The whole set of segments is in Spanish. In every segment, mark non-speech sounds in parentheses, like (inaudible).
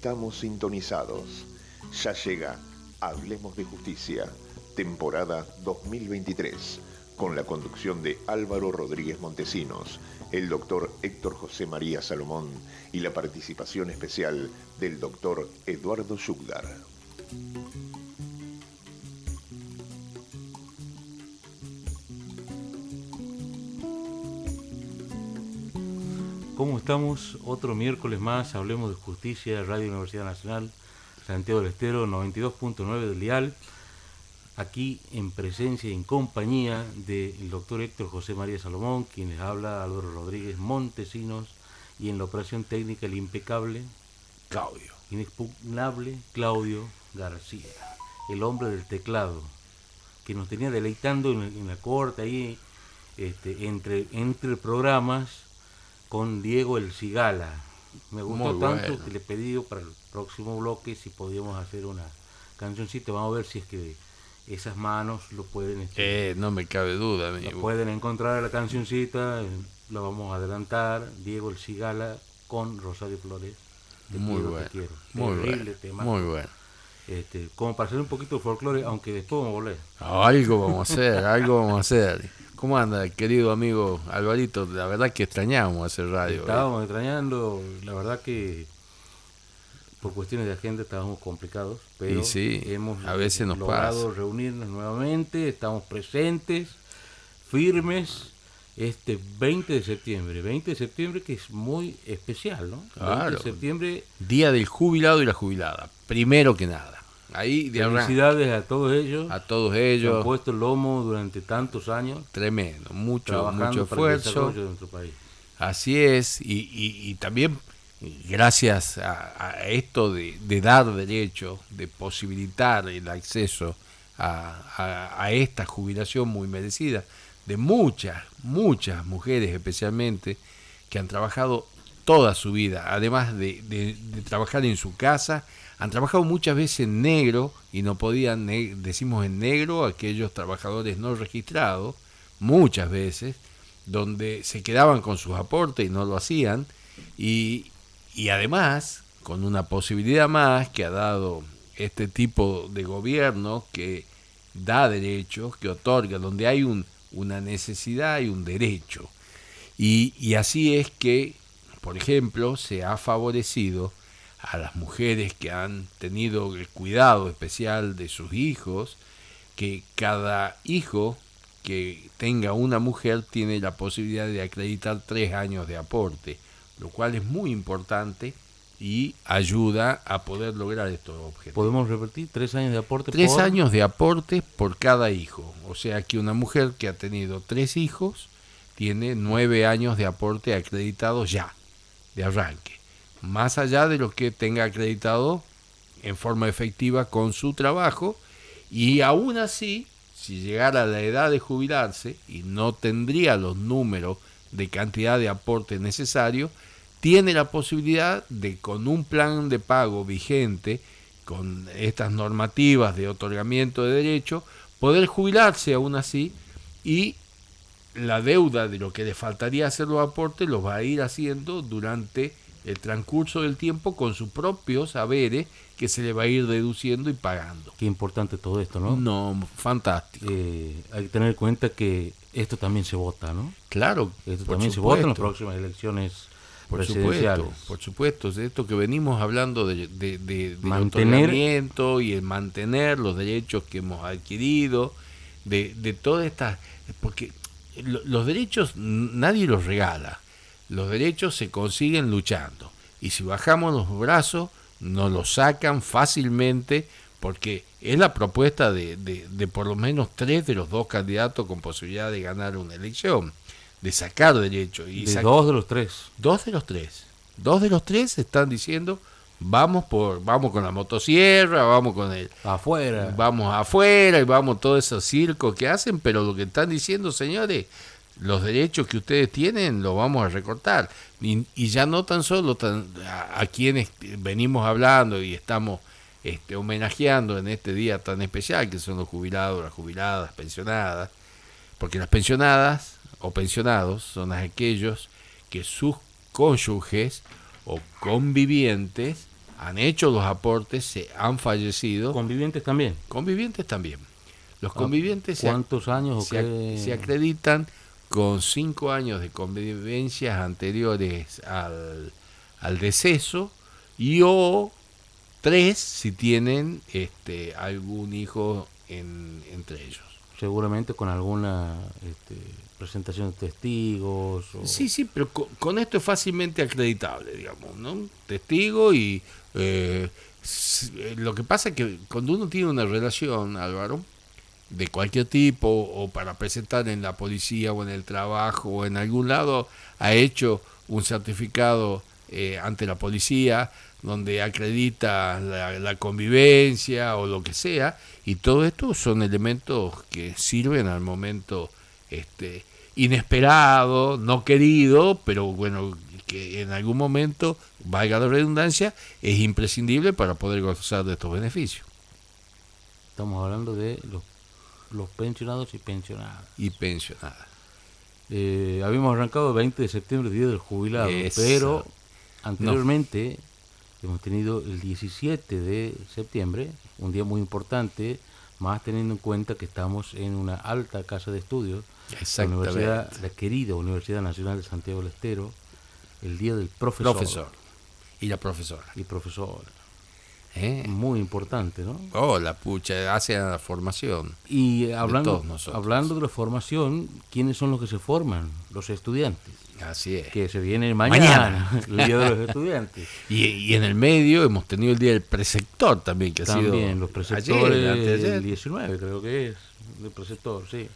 Estamos sintonizados. Ya llega Hablemos de Justicia, temporada 2023, con la conducción de Álvaro Rodríguez Montesinos, el doctor Héctor José María Salomón y la participación especial del doctor Eduardo Yugdar. ¿Cómo estamos? Otro miércoles más, hablemos de justicia, Radio Universidad Nacional, Santiago del Estero, 92.9 del Dial, aquí en presencia y en compañía del doctor Héctor José María Salomón, quien les habla, Álvaro Rodríguez Montesinos, y en la operación técnica el impecable Claudio. Inexpugnable Claudio García, el hombre del teclado, que nos tenía deleitando en, la corte ahí, este, entre, entre programas con Diego El Cigala. Me gustó tanto que le pedí para el próximo bloque si podíamos hacer una cancioncita. Vamos a ver si es que esas manos lo pueden... Este, eh, no me cabe duda, amigo. pueden encontrar la cancioncita, la vamos a adelantar. Diego El Cigala con Rosario Flores. muy bueno. Muy bueno. tema. Muy bueno. Este, como para hacer un poquito de folclore, aunque después vamos a volver. algo vamos a hacer, algo vamos a hacer. ¿Cómo anda, querido amigo Alvarito? La verdad que extrañábamos hacer radio. Estábamos extrañando, la verdad que por cuestiones de agenda estábamos complicados, pero sí, hemos a veces nos logrado reunirnos nuevamente, estamos presentes, firmes, este 20 de septiembre, 20 de septiembre que es muy especial, ¿no? Claro. 20 de septiembre. Día del jubilado y la jubilada, primero que nada. Ahí Felicidades a todos ellos. A todos ellos. Han puesto el lomo durante tantos años. Tremendo, mucho, mucho esfuerzo. de nuestro país. Así es, y, y, también gracias a, esto de, dar derecho, de posibilitar el acceso a, a, esta jubilación muy merecida, de muchas, muchas mujeres especialmente, que han trabajado toda su vida, además de, de trabajar en su casa, han trabajado muchas veces en negro y no podían, decimos en negro, aquellos trabajadores no registrados, muchas veces, donde se quedaban con sus aportes y no lo hacían, y, y además, con una posibilidad más que ha dado este tipo de gobierno que da derechos, que otorga, donde hay un, una necesidad y un derecho. Y, y así es que, por ejemplo, se ha favorecido a las mujeres que han tenido el cuidado especial de sus hijos, que cada hijo que tenga una mujer tiene la posibilidad de acreditar tres años de aporte, lo cual es muy importante y ayuda a poder lograr estos objetivos. ¿Podemos repetir? ¿Tres años de aporte? Tres años de aporte por cada hijo. O sea que una mujer que ha tenido tres hijos tiene nueve años de aporte acreditados ya, de arranque más allá de lo que tenga acreditado en forma efectiva con su trabajo. Y aún así, si llegara a la edad de jubilarse y no tendría los números de cantidad de aporte necesario, tiene la posibilidad de con un plan de pago vigente, con estas normativas de otorgamiento de derecho, poder jubilarse aún así y la deuda de lo que le faltaría hacer los aportes los va a ir haciendo durante el transcurso del tiempo con sus propios saberes que se le va a ir deduciendo y pagando. Qué importante todo esto, ¿no? No, fantástico. Eh, hay que tener en cuenta que esto también se vota, ¿no? Claro. Esto también se vota en las próximas elecciones por Supuesto, por supuesto, de esto que venimos hablando de, de, de, mantener y el mantener los derechos que hemos adquirido, de, de todas estas... Porque los derechos nadie los regala los derechos se consiguen luchando. Y si bajamos los brazos, nos los sacan fácilmente porque es la propuesta de, de, por lo menos tres de los dos candidatos con posibilidad de ganar una elección, de sacar derechos. Y dos de los tres. Dos de los tres. Dos de los tres están diciendo, vamos por vamos con la motosierra, vamos con el afuera. Vamos afuera y vamos todos esos circos que hacen, pero lo que están diciendo, señores, los derechos que ustedes tienen los vamos a recortar. Y, ya no tan solo a, quienes venimos hablando y estamos este, homenajeando en este día tan especial, que son los jubilados, las jubiladas, pensionadas, porque las pensionadas o pensionados son aquellos que sus cónyuges o convivientes han hecho los aportes, se han fallecido. Convivientes también. Convivientes también. Los convivientes se, ¿Cuántos años o se, qué? se acreditan con cinco años de convivencias anteriores al, al deceso y o tres si tienen este, algún hijo en- entre ellos. Seguramente con alguna este, presentación de testigos. o- Sí, sí, pero co- con, esto es fácilmente acreditable, digamos, ¿no? Testigo y eh, eh, lo que pasa es que cuando uno tiene una relación, Álvaro, de cualquier tipo, o para presentar en la policía o en el trabajo o en algún lado, ha hecho un certificado eh, ante la policía donde acredita la, la convivencia o lo que sea, y todo esto son elementos que sirven al momento este, inesperado, no querido, pero bueno, que en algún momento, valga la redundancia, es imprescindible para poder gozar de estos beneficios. Estamos hablando de los, los pensionados y pensionadas. Y pensionada. Eh, habíamos arrancado el 20 de septiembre, Día del Jubilado, pero anteriormente hemos tenido el 17 de septiembre, un día muy importante, más teniendo en cuenta que estamos en una alta casa de estudios, la, universidad, la querida Universidad Nacional de Santiago del Estero, el Día del Profesor, Profesor. Y la profesora. y profesor. ¿Eh? Muy importante, ¿no? Oh, la pucha, hace la formación. Y hablando, nosotros. hablando de la formación, ¿quiénes son los que se forman? Los estudiantes. Así es. Que se viene mañana, Mañana. (laughs) el Día de los Estudiantes. (laughs) Y, y en el medio hemos tenido el día del preceptor también, que ha sido También los preceptores, ayer, el 19 creo que es, el preceptor, sí.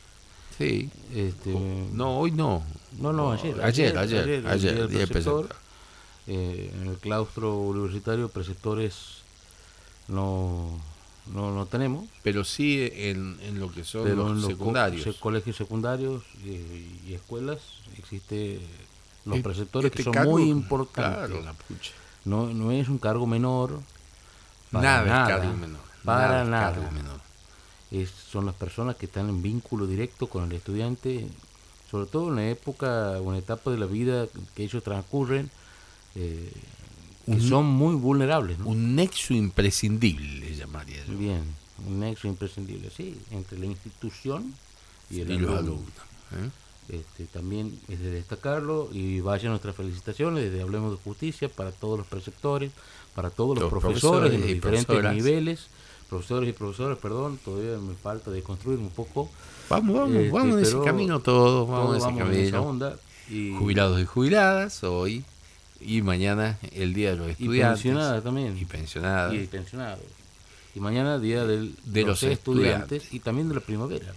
Sí. Este, No, hoy no. no, no, ayer. Ayer, ayer, ayer, el día del preceptor. preceptor. Eh, en el claustro universitario, preceptores no, no, no tenemos. Pero sí en, en lo que son los los co- secundarios. se- colegios secundarios y, y escuelas existe los Eh, preceptores este que son cargo, muy importantes. Claro, la pucha. No, no es un cargo menor. para Nada, nada, es cargo menor. Para nada. cargo menor. Es- son las personas que están en vínculo directo con el estudiante, sobre todo en la época o en la etapa de la vida que ellos transcurren, eh, que Un- son muy vulnerables. ¿no? Un nexo imprescindible, le llamaría yo. Bien, un nexo imprescindible, sí, entre la institución y el Y los alumno. alumnos. ¿eh? Este, también es de destacarlo y vaya nuestras felicitaciones desde Hablemos de Justicia para todos los preceptores, para todos los, Los profesores, profesores de los diferentes profesoras. niveles, profesores y profesoras, perdón, todavía me falta de construir un poco. Vamos, vamos, Este, vamos en ese camino todos, vamos todos en ese vamos en esa camino. onda y, Jubilados y jubiladas hoy y mañana el día de los y estudiantes. pensionadas también. Y pensionadas. y pensionados. Y mañana día del, De los estudiantes. y también de la primavera.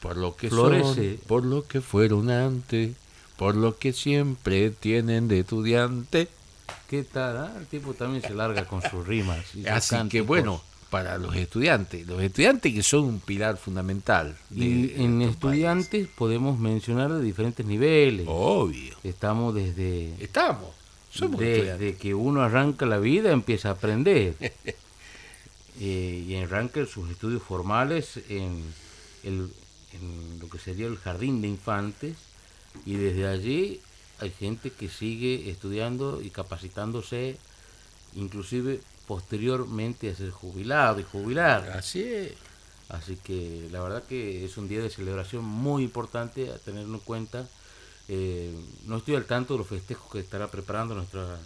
por lo que Florece. son, por lo que fueron antes, por lo que siempre tienen de estudiante. ¿Qué tal? ah? El tipo también se larga con sus rimas. y Así que bueno, para los estudiantes, los estudiantes que son un pilar fundamental. de- Y en estudiantes podemos mencionar de diferentes niveles. Obvio. Estamos desde, Estamos. Somos desde que uno arranca la vida, empieza a aprender. (laughs) Eh, y arranca sus estudios formales en, el, en lo que sería el jardín de infantes. Y desde allí hay gente que sigue estudiando y capacitándose, inclusive posteriormente a ser jubilado y jubilar. Así es. Así que la verdad que es un día de celebración muy importante a tenerlo en cuenta. Eh, no estoy al tanto de los festejos que estará preparando nuestra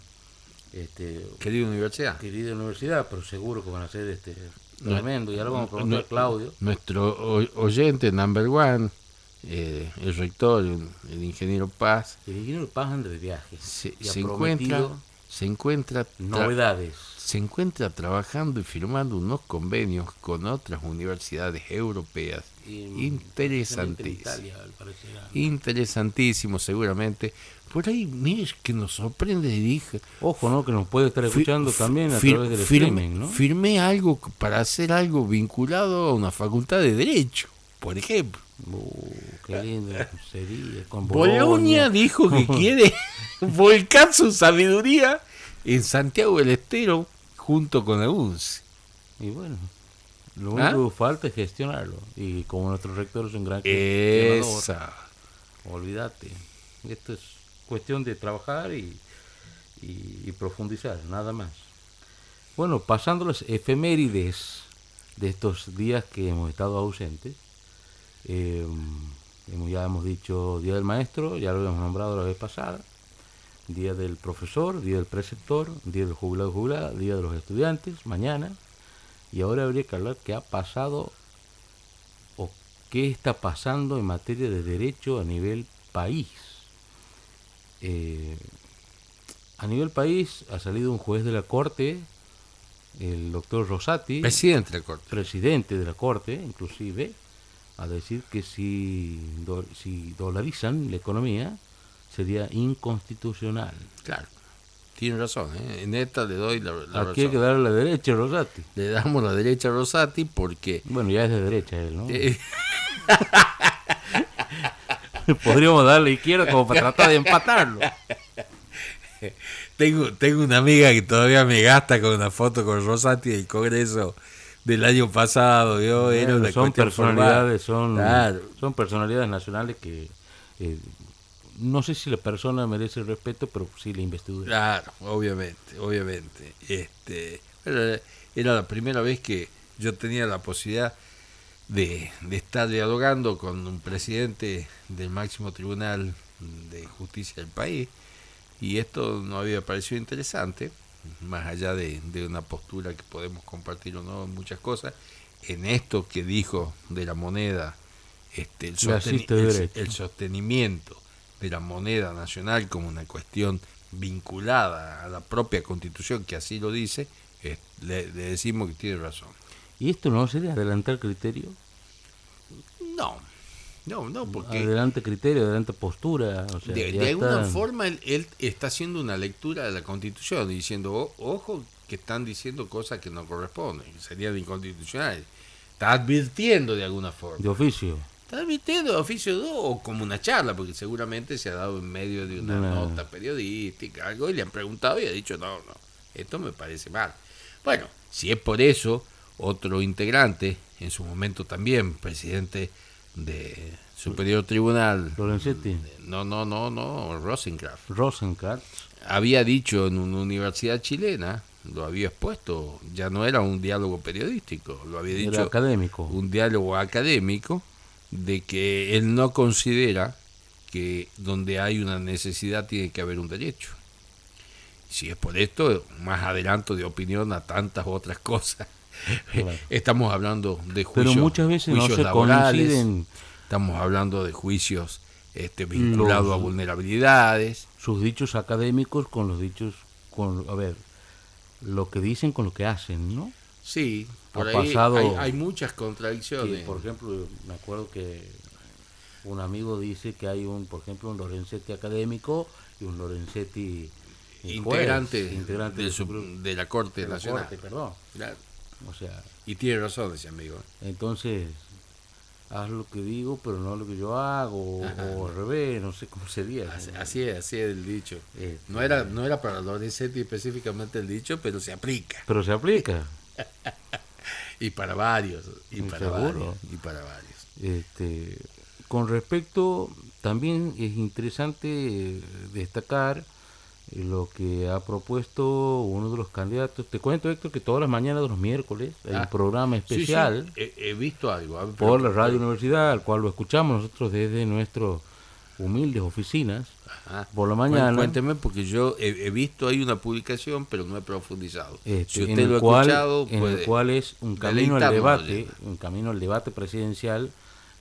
este, Querida universidad. querida universidad, pero seguro que van a ser este, tremendo. Y ahora vamos a preguntar a Claudio. Nuestro oyente number one, eh, el rector, el, ingeniero Paz, El ingeniero Paz anda de viaje se, y ha se encuentra, se encuentra, tra- novedades. se encuentra trabajando y firmando unos convenios con otras universidades europeas. Y, Interesantísimo. Italia. Interesantísimo, seguramente. Por ahí, mire, que nos sorprende, dije. Ojo, ¿no? Que nos puede estar escuchando también a través del firme- streaming, ¿no? Firmé algo para hacer algo vinculado a una facultad de Derecho, por ejemplo. Uh, qué lindo sería. Con Bolonia Bolonia. dijo que (laughs) quiere volcar su sabiduría en Santiago del Estero junto con UNCE. Y bueno, lo ¿Ah? único que falta es gestionarlo. Y como nuestro rector es un gran Esa. olvídate. Esto es cuestión de trabajar y, y- y profundizar, nada más. Bueno, pasando las efemérides de estos días que hemos estado ausentes, eh, ya hemos dicho Día del Maestro, ya lo habíamos nombrado la vez pasada, Día del Profesor, Día del Preceptor, Día del Jubilado Jubilada, Día de los Estudiantes, mañana, y ahora habría que hablar qué ha pasado o qué está pasando en materia de derecho a nivel país. Eh, a nivel país ha salido un juez de la Corte, el doctor Rosati, Presidente de la Corte. presidente de la Corte, inclusive, a decir que si, do- si dolarizan la economía sería inconstitucional. Claro. Tiene razón, ¿eh? en esta le doy la, la Aquí hay que darle la derecha a Rosati. Le damos la derecha a Rosati porque Bueno, ya es de derecha él, ¿no? eh, (laughs) Podríamos darle izquierda como para tratar de empatarlo. tengo, tengo una amiga que todavía me gasta con una foto con Rosati del Congreso del año pasado. Yo, era una son personalidades, formal. son, Claro. son personalidades nacionales que eh, no sé si la persona merece el respeto, pero sí la investidura. Claro, obviamente, obviamente. Este, era, era la primera vez que yo tenía la posibilidad de, de estar dialogando con un presidente del máximo tribunal de justicia del país y esto no había parecido interesante, más allá de, de una postura que podemos compartir o no en muchas cosas, en esto que dijo de la moneda, este, el, sosteni- el sostenimiento de la moneda nacional como una cuestión vinculada a la propia constitución que así lo dice, eh, le, le decimos que tiene razón. ¿Y esto no sería adelantar criterio? No, no, no, porque Adelante criterio, adelante postura. O sea, de, alguna está- forma él, él está haciendo una lectura de la constitución, diciendo, "O- ojo, que están diciendo cosas que no corresponden, que serían inconstitucionales. Está advirtiendo de alguna forma. de oficio. Está advirtiendo de oficio dos o como una charla, porque seguramente se ha dado en medio de una nota periodística, algo, y le han preguntado y ha dicho, no, no, esto me parece mal. Bueno, si es por eso, otro integrante, en su momento también presidente de Superior Tribunal, Lorenzetti, no, no, no, no, Rosencraft, Rosenkrantz, había dicho en una universidad chilena, lo había expuesto, ya no era un diálogo periodístico, lo había era dicho académico. un diálogo académico de que él no considera que donde hay una necesidad tiene que haber un derecho. Si es por esto, más adelanto de opinión a tantas otras cosas. Claro. (laughs) Estamos hablando de Pero juicios, muchas veces no juicios se laborales, coinciden estamos hablando de juicios este, vinculados Los- a vulnerabilidades. sus dichos académicos con los dichos, con, a ver, lo que dicen con lo que hacen, ¿no? Sí, por Ha ahí pasado- hay, hay muchas Sí, contradicciones. por ejemplo, me acuerdo que un amigo dice que hay un, por ejemplo, un Lorenzetti académico y un Lorenzetti eh, juez, integrante, integrante de, su- la Corte de la Nacional. Corte, perdón. Claro. O sea, Y tiene razón ese amigo. entonces haz lo que digo, pero no lo que yo hago, o, o al revés, no sé cómo sería. Así, así es, así es el dicho. Eh, No era, no era para Lorenzetti específicamente el dicho, pero se aplica. Pero se aplica. (laughs) Y para varios, y para seguro. varios, y para varios. Este, con respecto, también es interesante destacar lo que ha propuesto uno de los candidatos. Te cuento, Héctor, que todas las mañanas de los miércoles hay Ah, un programa Sí, sí, especial he, he visto algo. a ver, por la Radio Universidad, al cual lo escuchamos nosotros desde nuestras humildes oficinas por la bueno, mañana. cuénteme, porque yo he, he visto ahí una publicación, pero no he profundizado. Este, si usted lo ha cual, escuchado, en puede. el cual es un camino al debate, un camino al debate presidencial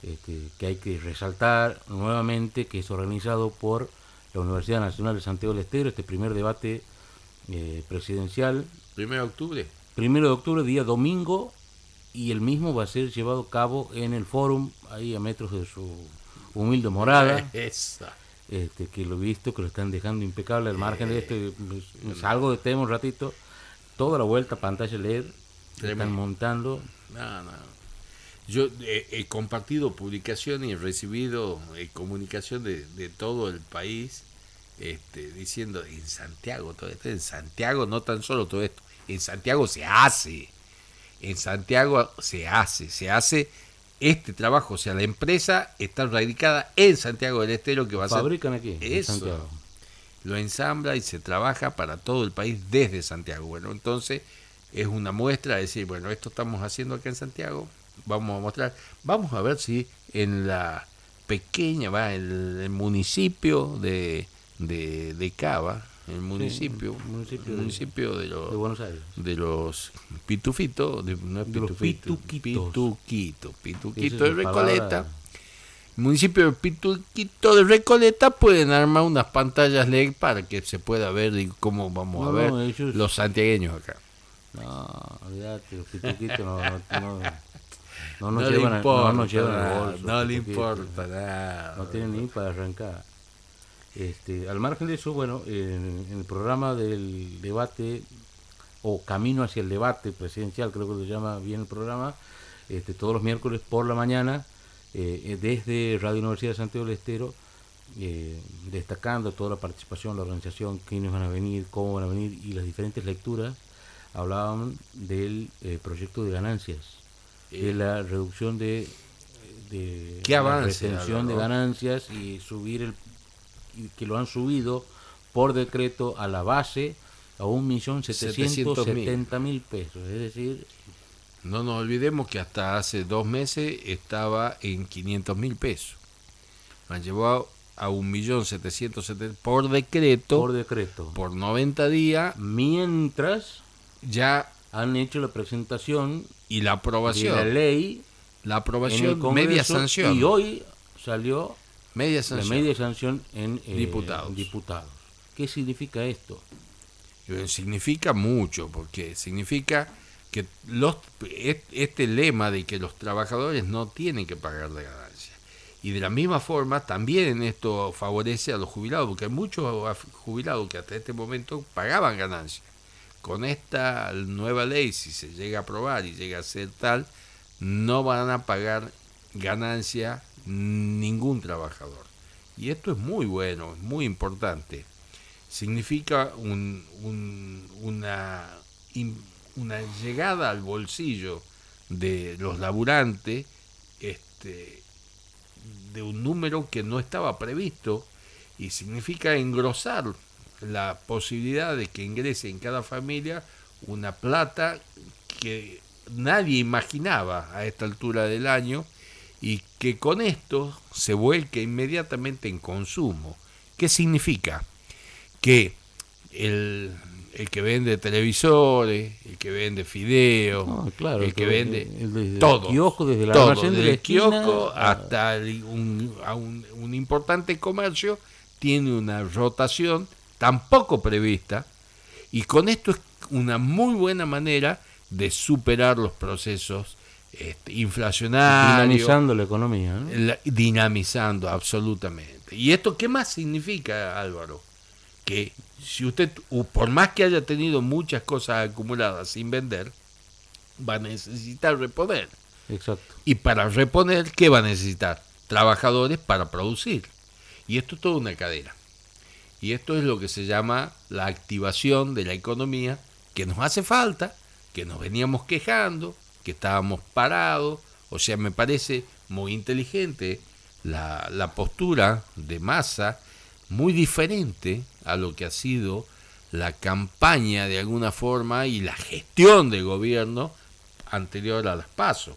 este, que hay que resaltar nuevamente que es organizado por la Universidad Nacional de Santiago del Estero, este primer debate eh, presidencial, Primero de octubre. primero de octubre, día domingo, y el mismo va a ser llevado a cabo en el fórum, ahí a metros de su humilde morada. Esa. este, que lo he visto, que lo están dejando impecable al margen de este, me- me salgo de tema un ratito, toda la vuelta pantalla LED, están montando, No, no. Yo eh, he compartido publicaciones y he recibido eh, comunicación de, de todo el país este, diciendo en Santiago todo esto, en Santiago no tan solo todo esto, en Santiago se hace, en Santiago se hace, se hace este trabajo, o sea, la empresa está radicada en Santiago del Estero que va a ser fabrican aquí, en Eso. Santiago. lo ensambla y se trabaja para todo el país desde Santiago. Bueno, entonces es una muestra de decir, bueno, esto estamos haciendo acá en Santiago, vamos a mostrar, vamos a ver si en la pequeña, va, el, el municipio de, de, de Cava, el municipio, Sí, municipio el de- municipio de los de Buenos Aires. de los pitufitos, de, no es De los pitufito, pituquitos. pituquito, pituquito de Recoleta. palabra. El municipio de Pituquito de Recoleta pueden armar unas pantallas LED para que se pueda ver y cómo vamos No, a ver no, ellos- los santiagueños acá. No, olvídate, los pituquitos no, no, no, no (laughs) No, nos le llevan, a- importa, no llevan nada, bolso, no le importa nada. No tienen ni para arrancar. Este, al margen de eso, bueno, en, en el programa del debate o camino hacia el debate presidencial, creo que se llama bien el programa, este, todos los miércoles por la mañana, eh, eh, desde Radio Universidad de Santiago del Estero, eh, destacando toda la participación, la organización, quiénes van a venir, cómo van a venir y las diferentes lecturas, hablaban del eh, proyecto de ganancias, de la reducción de, de ¿Qué la avance, retención de ganancias y subir el que lo han subido por decreto a la base a un millón setecientos setenta mil pesos, es decir, No nos olvidemos que hasta hace dos meses estaba en 500 mil pesos. Han llevado a 1.770.000 por decreto, por por, decreto. 90 días, Mientras ya han hecho la presentación y la de aprobación. la ley la aprobación, media sanción. y hoy salió media la sanción. media sanción en eh, Diputados. diputados. ¿Qué significa esto? Eh, Significa mucho, porque significa que los este lema de que los trabajadores no tienen que pagar de ganancia. Y de la misma forma, también esto favorece a los jubilados, porque hay muchos jubilados que hasta este momento pagaban ganancias. Con esta nueva ley, si se llega a aprobar y llega a ser tal, no van a pagar ganancia ningún trabajador. Y esto es muy bueno, es muy importante significa un- un- una, una llegada al bolsillo de los laburantes este, de un número que no estaba previsto y significa engrosar la posibilidad de que ingrese en cada familia una plata que nadie imaginaba a esta altura del año y que con esto se vuelque inmediatamente en consumo. ¿Qué significa? que el, el que vende televisores, el que vende fideos, No, claro, el que vende el- desde el todo, kiosco, desde el todo, almacén de desde la el esquina kiosco a- hasta el- un, a un, un importante comercio tiene una rotación tampoco prevista y con esto es una muy buena manera de superar los procesos este, inflacionarios dinamizando la economía. ¿no? la- dinamizando absolutamente. ¿Y esto qué más significa, Álvaro? Que si usted, por más que haya tenido muchas cosas acumuladas sin vender, va a necesitar reponer. Exacto. Y para reponer, ¿qué va a necesitar? Trabajadores para producir. Y esto es toda una cadena. Y esto es lo que se llama la activación de la economía, que nos hace falta, que nos veníamos quejando, estábamos parados. O sea, me parece muy inteligente la, la postura de masa, muy diferente a lo que ha sido la campaña de alguna forma y la gestión del gobierno anterior a las pasos.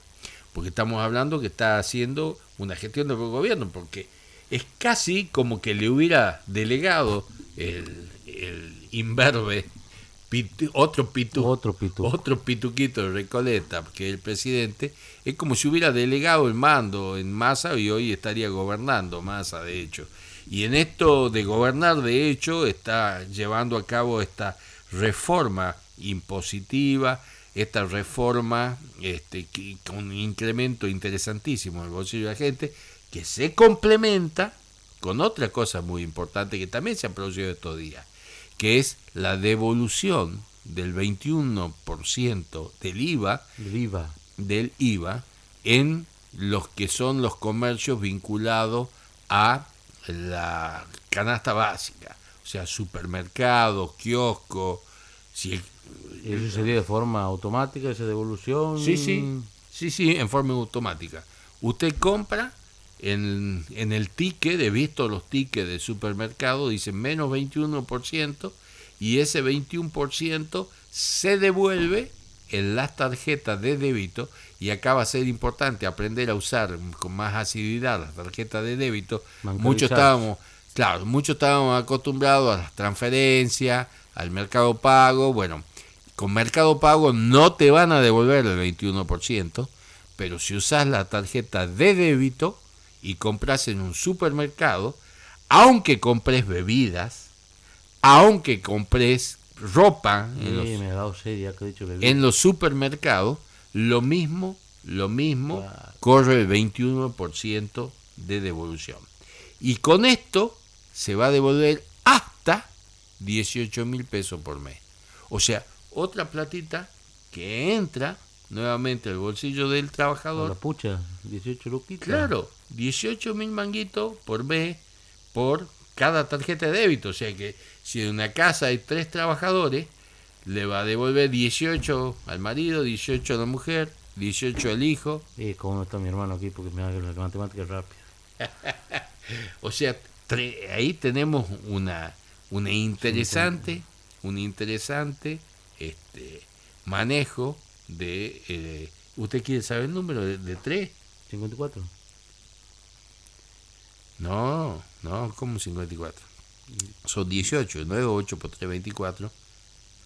Porque estamos hablando que está haciendo una gestión del gobierno, porque es casi como que le hubiera delegado el, el imberbe, pitu- otro pitu, Otro pitu. otro pituquito de Recoleta, que el presidente, es como si hubiera delegado el mando en Massa y hoy estaría gobernando Massa, de hecho. Y en esto de gobernar, de hecho, está llevando a cabo esta reforma impositiva, esta reforma este, que- con un incremento interesantísimo en el bolsillo de la gente, que se complementa con otra cosa muy importante que también se ha producido estos días, que es la devolución del 21% del IVA, El IVA. del IVA en los que son los comercios vinculados a la canasta básica, o sea, supermercados, kioscos, si el- Eso sería de forma automática, esa devolución. Sí, sí, sí, sí, en forma automática. Usted compra en, en el ticket, he visto los tickets de supermercado, dicen menos 21% y ese 21% se devuelve en las tarjetas de débito, y acá va a ser importante aprender a usar con más asiduidad las tarjetas de débito. Muchos estábamos, claro, muchos estábamos acostumbrados a las transferencias, al mercado pago. Bueno, con mercado pago no te van a devolver el 21%, pero si usas la tarjeta de débito y compras en un supermercado, aunque compres bebidas, aunque compres ropa en, los, supermercados, lo mismo, lo mismo corre el 21% de devolución. Y con esto se va a devolver hasta 18 mil pesos por mes. O sea, otra platita que entra nuevamente al bolsillo del trabajador. La pucha, 18 luquitas. Claro, 18 mil manguitos por mes por cada tarjeta de débito. O sea que si en una casa hay tres trabajadores, le va a devolver 18 al marido, 18 a la mujer, 18 al hijo. ¿Y cómo está mi hermano aquí? Porque me hace la matemática rápida. (laughs) o sea, ahí tenemos una, una interesante, un interesante este, manejo de... Eh, ¿Usted quiere saber el número de, de 3? 54. No, no, como 54. Son 18, 9, 8 por 3, 24.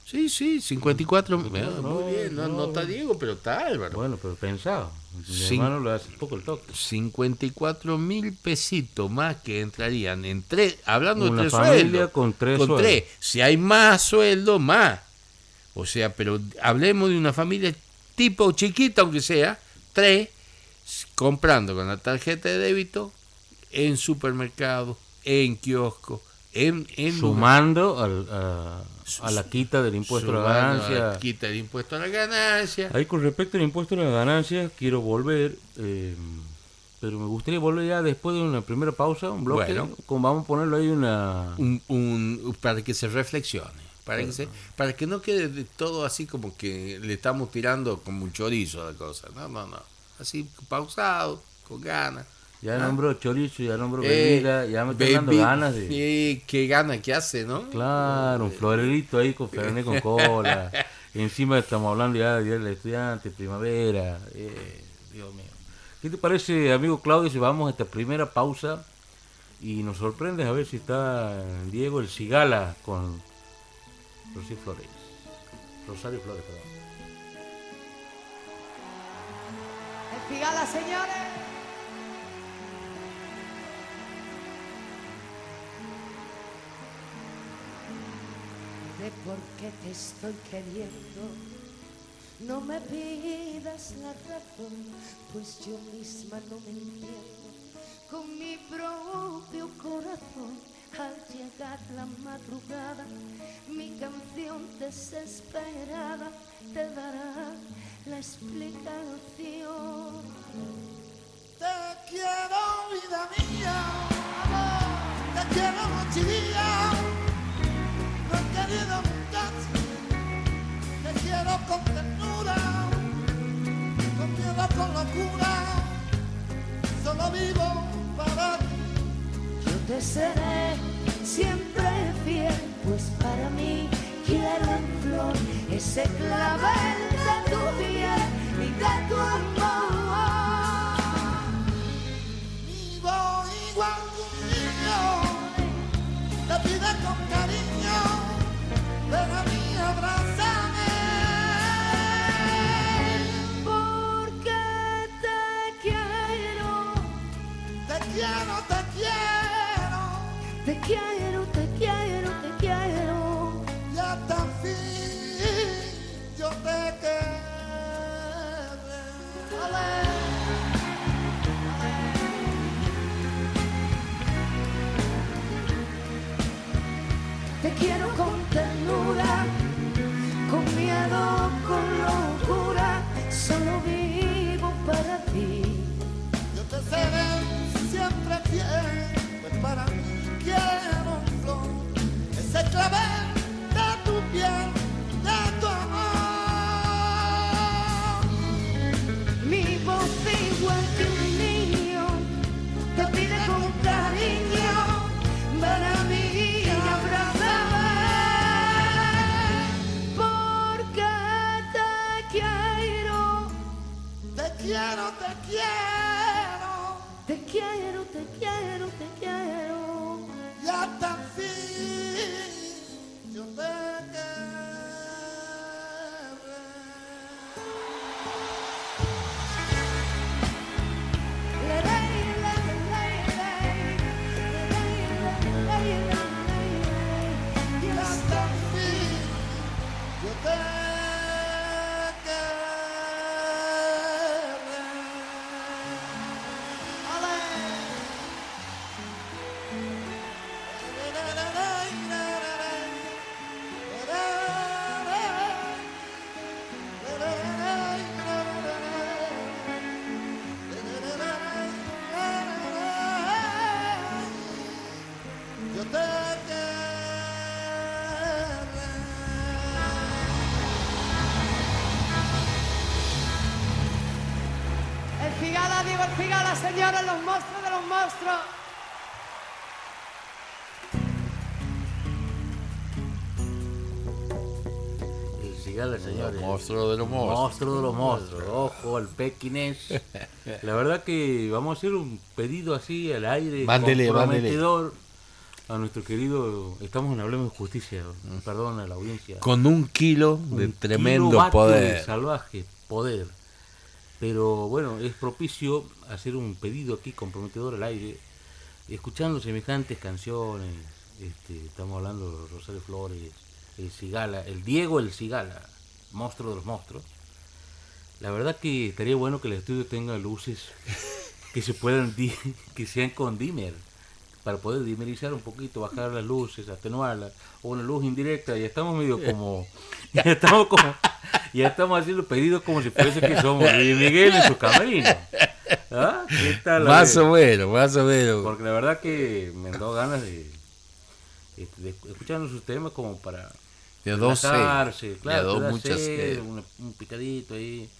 Sí, sí, 54. muy bien, no, está Diego, pero está Álvaro. Bueno, pero pensado. Mi hermano lo hace poco el toque. 54 mil pesitos más que entrarían en tres, hablando Una de tres familia con tres con tres. Si hay más sueldo, más. O sea, pero hablemos de una familia tipo chiquita, aunque sea, tres, comprando con la tarjeta de débito en supermercado, en kiosco, en, sumando a, la quita del impuesto a la ganancia. quita del impuesto a la ganancia. Ahí con respecto al impuesto a la ganancia, quiero volver, eh, pero me gustaría volver ya después de una primera pausa, un bloque, vamos a ponerlo ahí una... Un, para que se reflexione. Para que, para que no quede todo así como que le estamos tirando como un chorizo a la cosa. No, no, no. Así pausado, con ganas. Ya nombró chorizo, ya nombró eh, bebida, ya me estoy dando ganas de... Sí, qué gana que hace, ¿no? Claro, un florerito ahí con fernet con cola. (laughs) Encima estamos hablando ya de del Estudiante, primavera. Eh, Dios mío. ¿Qué te parece, amigo Claudio, si vamos a esta primera pausa y nos sorprendes a ver si está Diego el Cigala con Rosy Flores? Rosario Flores, perdón. El Cigala, señores. por qué te estoy queriendo. No me pidas la razón, pues yo misma no me entiendo. Con mi propio corazón, al llegar la madrugada, mi canción desesperada te dará la explicación. Te quiero, vida mía, te quiero noche querido muchacho, te quiero con ternura, con miedo, con locura, solo vivo te seré siempre fiel, pues para mí quiero en flor ese clavel de tu piel y de tu amor. Con miedo, con señores, los monstruos de los monstruos. El cigala, señores. Monstruo de los monstruos. Monstruo de los monstruos. Ojo, el pequinés. La verdad que vamos a hacer un pedido así al aire. Mándele, comprometedor A nuestro querido. Estamos en Hablemos de Justicia. Perdón a la audiencia. Con un kilo de Un tremendo de poder. salvaje poder. Pero bueno, es propicio hacer un pedido aquí comprometedor al aire, escuchando semejantes canciones. Este, estamos hablando de Rosario Flores, el Cigala, el Diego el Cigala, monstruo de los monstruos. La verdad que estaría bueno que el estudio tenga luces que se puedan (laughs) que sean con dimmer para poder dimerizar un poquito, bajar las luces, atenuarlas, o una luz indirecta, ya estamos medio como, (laughs) ya estamos como, ya estamos haciendo pedidos como si fuese que somos Luis Miguel en su camerino. ¿Ah? ¿Qué tal? la Más vez? o menos, más o menos. Porque la verdad que me han dado ganas de, de escuchar sus temas como para De relajarse, De claro, da muchas sed, un picadito ahí.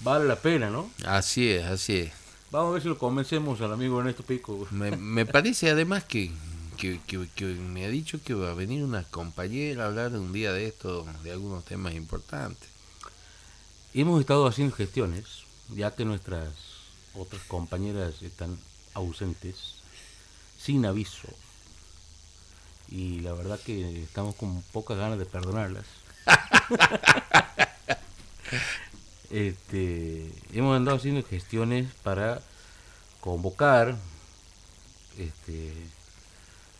Vale la pena, ¿no? Así es, así es. Vamos a ver si lo convencemos al amigo Ernesto Pico. Me, me parece además que, que, que- que me ha dicho que va a venir una compañera a hablar un día de esto, de algunos temas importantes. Hemos estado haciendo gestiones, ya que nuestras otras compañeras están ausentes, sin aviso. Y la verdad que estamos con pocas ganas de perdonarlas. (laughs) este, hemos andado haciendo gestiones para convocar este,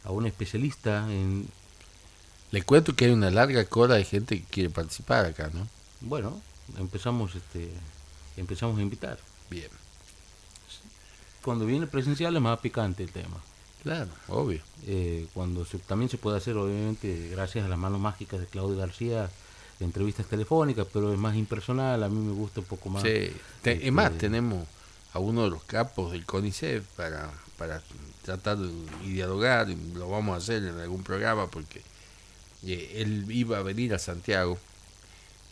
a un especialista en, Le cuento que hay una larga cola de gente que quiere participar acá, ¿no? bueno, empezamos este, empezamos a invitar. Bien. Cuando viene presencial es más picante el tema. Claro, obvio. Eh, cuando se- también se puede hacer, obviamente, gracias a las manos mágicas de Claudio García, entrevistas telefónicas, pero es más impersonal. A mí me gusta un poco más. Sí. Te- este, es más, tenemos a uno de los capos del CONICET para, para tratar y dialogar, y lo vamos a hacer en algún programa porque eh, él iba a venir a Santiago,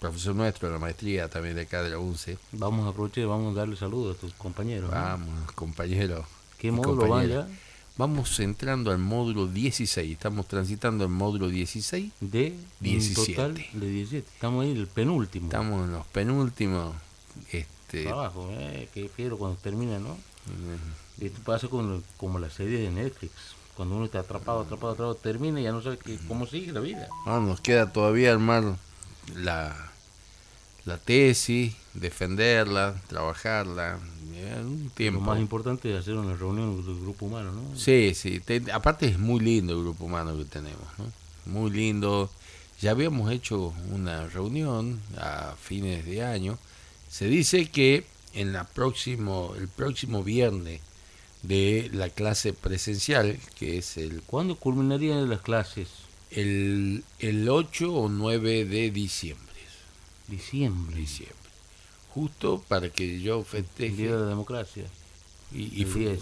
profesor nuestro de la maestría también de acá de la UNCE. Vamos a aprovechar y vamos a darle saludos a tus compañeros. ¿no? Vamos, compañero. ¿Qué módulo van compañera. ya? Vamos entrando al módulo 16, estamos transitando el módulo 16, De un 17. total de 17. Estamos ahí, el penúltimo. estamos en los penúltimos. Este, Trabajo, eh, qué fiero cuando termina, ¿no? mm, Esto pasa con, como las series de Netflix. Cuando uno está atrapado, atrapado, atrapado, termina y ya no sabe qué- cómo sigue la vida. Ah, nos queda todavía armar la, la tesis, defenderla, trabajarla. un Lo tiempo. más importante es hacer una reunión del grupo humano, ¿no? Sí, sí. te- aparte es muy lindo el grupo humano que tenemos, ¿no? Muy lindo. Ya habíamos hecho una reunión a fines de año. Se dice que en la próximo, el próximo viernes de la clase presencial, que es el, ¿Cuándo culminarían las clases? el, el 8 o 9 de diciembre. Diciembre. diciembre. Justo para que yo El festeje. Día de la Democracia. y, y el fu- 10.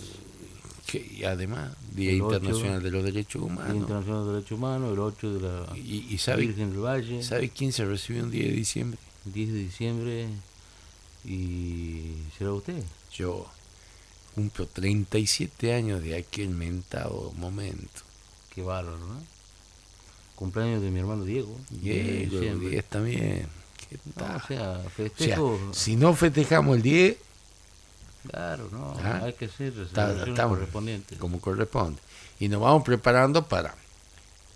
que- y además, Día El Internacional de los Derechos Día Humanos. Internacional de Derechos Humanos, el 8 de la Y, y sabe, Virgen del Valle, ¿sabe quién se recibió un 10 de diciembre? 10 de diciembre. ¿Y será usted? Yo cumplo 37 años de aquel mentado momento. Qué bárbaro, ¿no? Cumpleaños de mi hermano Diego. 10 de Diego. 10 también. ¿Qué No, o sea, O sea, festejo. si no festejamos el 10, Claro, no, Ah, hay que celebraciones estamos- correspondientes. como corresponde. Y nos vamos preparando para,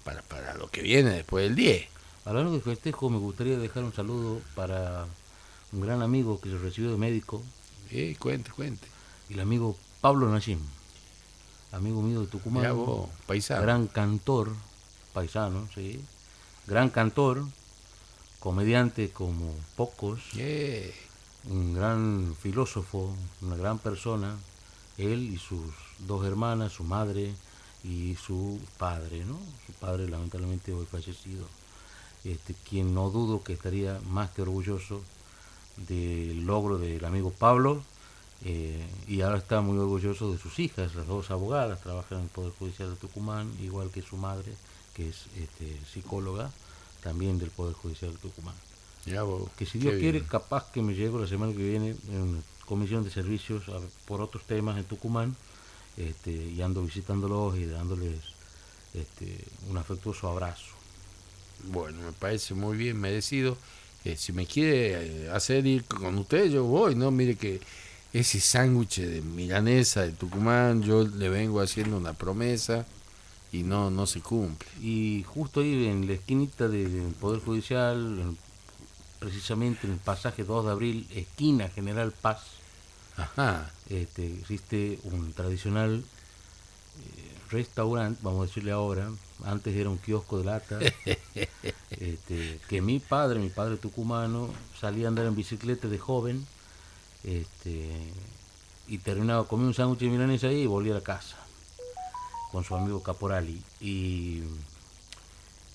para, para lo que viene después del 10. Hablando de festejo, me gustaría dejar un saludo para un gran amigo que se recibió de médico, Eh, cuente, cuente. el amigo Pablo Nashim, amigo mío de Tucumán, vos, paisano. gran cantor, paisano, sí, gran cantor, comediante como pocos, un gran filósofo, una gran persona, él y sus dos hermanas, su madre y su padre, ¿no? Su padre lamentablemente hoy fallecido, este, quien no dudo que estaría más que orgulloso del logro del amigo Pablo eh, y ahora está muy orgulloso de sus hijas, las dos abogadas, trabajan en el Poder Judicial de Tucumán, igual que su madre, que es este, psicóloga, también del Poder Judicial de Tucumán vos, que si Dios quiere, bien. capaz que me llego la semana que viene en comisión de servicios a- por otros temas en Tucumán este, y ando visitándolos y dándoles este, un afectuoso abrazo. Bueno, me parece muy bien merecido. Eh, si me quiere eh, hacer ir con usted, yo voy, ¿no? Mire que ese sándwich de milanesa de Tucumán, yo le vengo haciendo una promesa y no, no se cumple. Y justo ahí en la esquinita de- del Poder Judicial, en- precisamente en el pasaje 2 de abril, esquina General Paz, Ajá. este, existe un tradicional eh, restaurante, vamos a decirle ahora, antes era un kiosco de lata, (laughs) este, que mi padre, mi padre tucumano, salía a andar en bicicleta de joven este, y terminaba comiendo un sándwich de milanesa ahí y volvía a la casa con su amigo Caporali. Y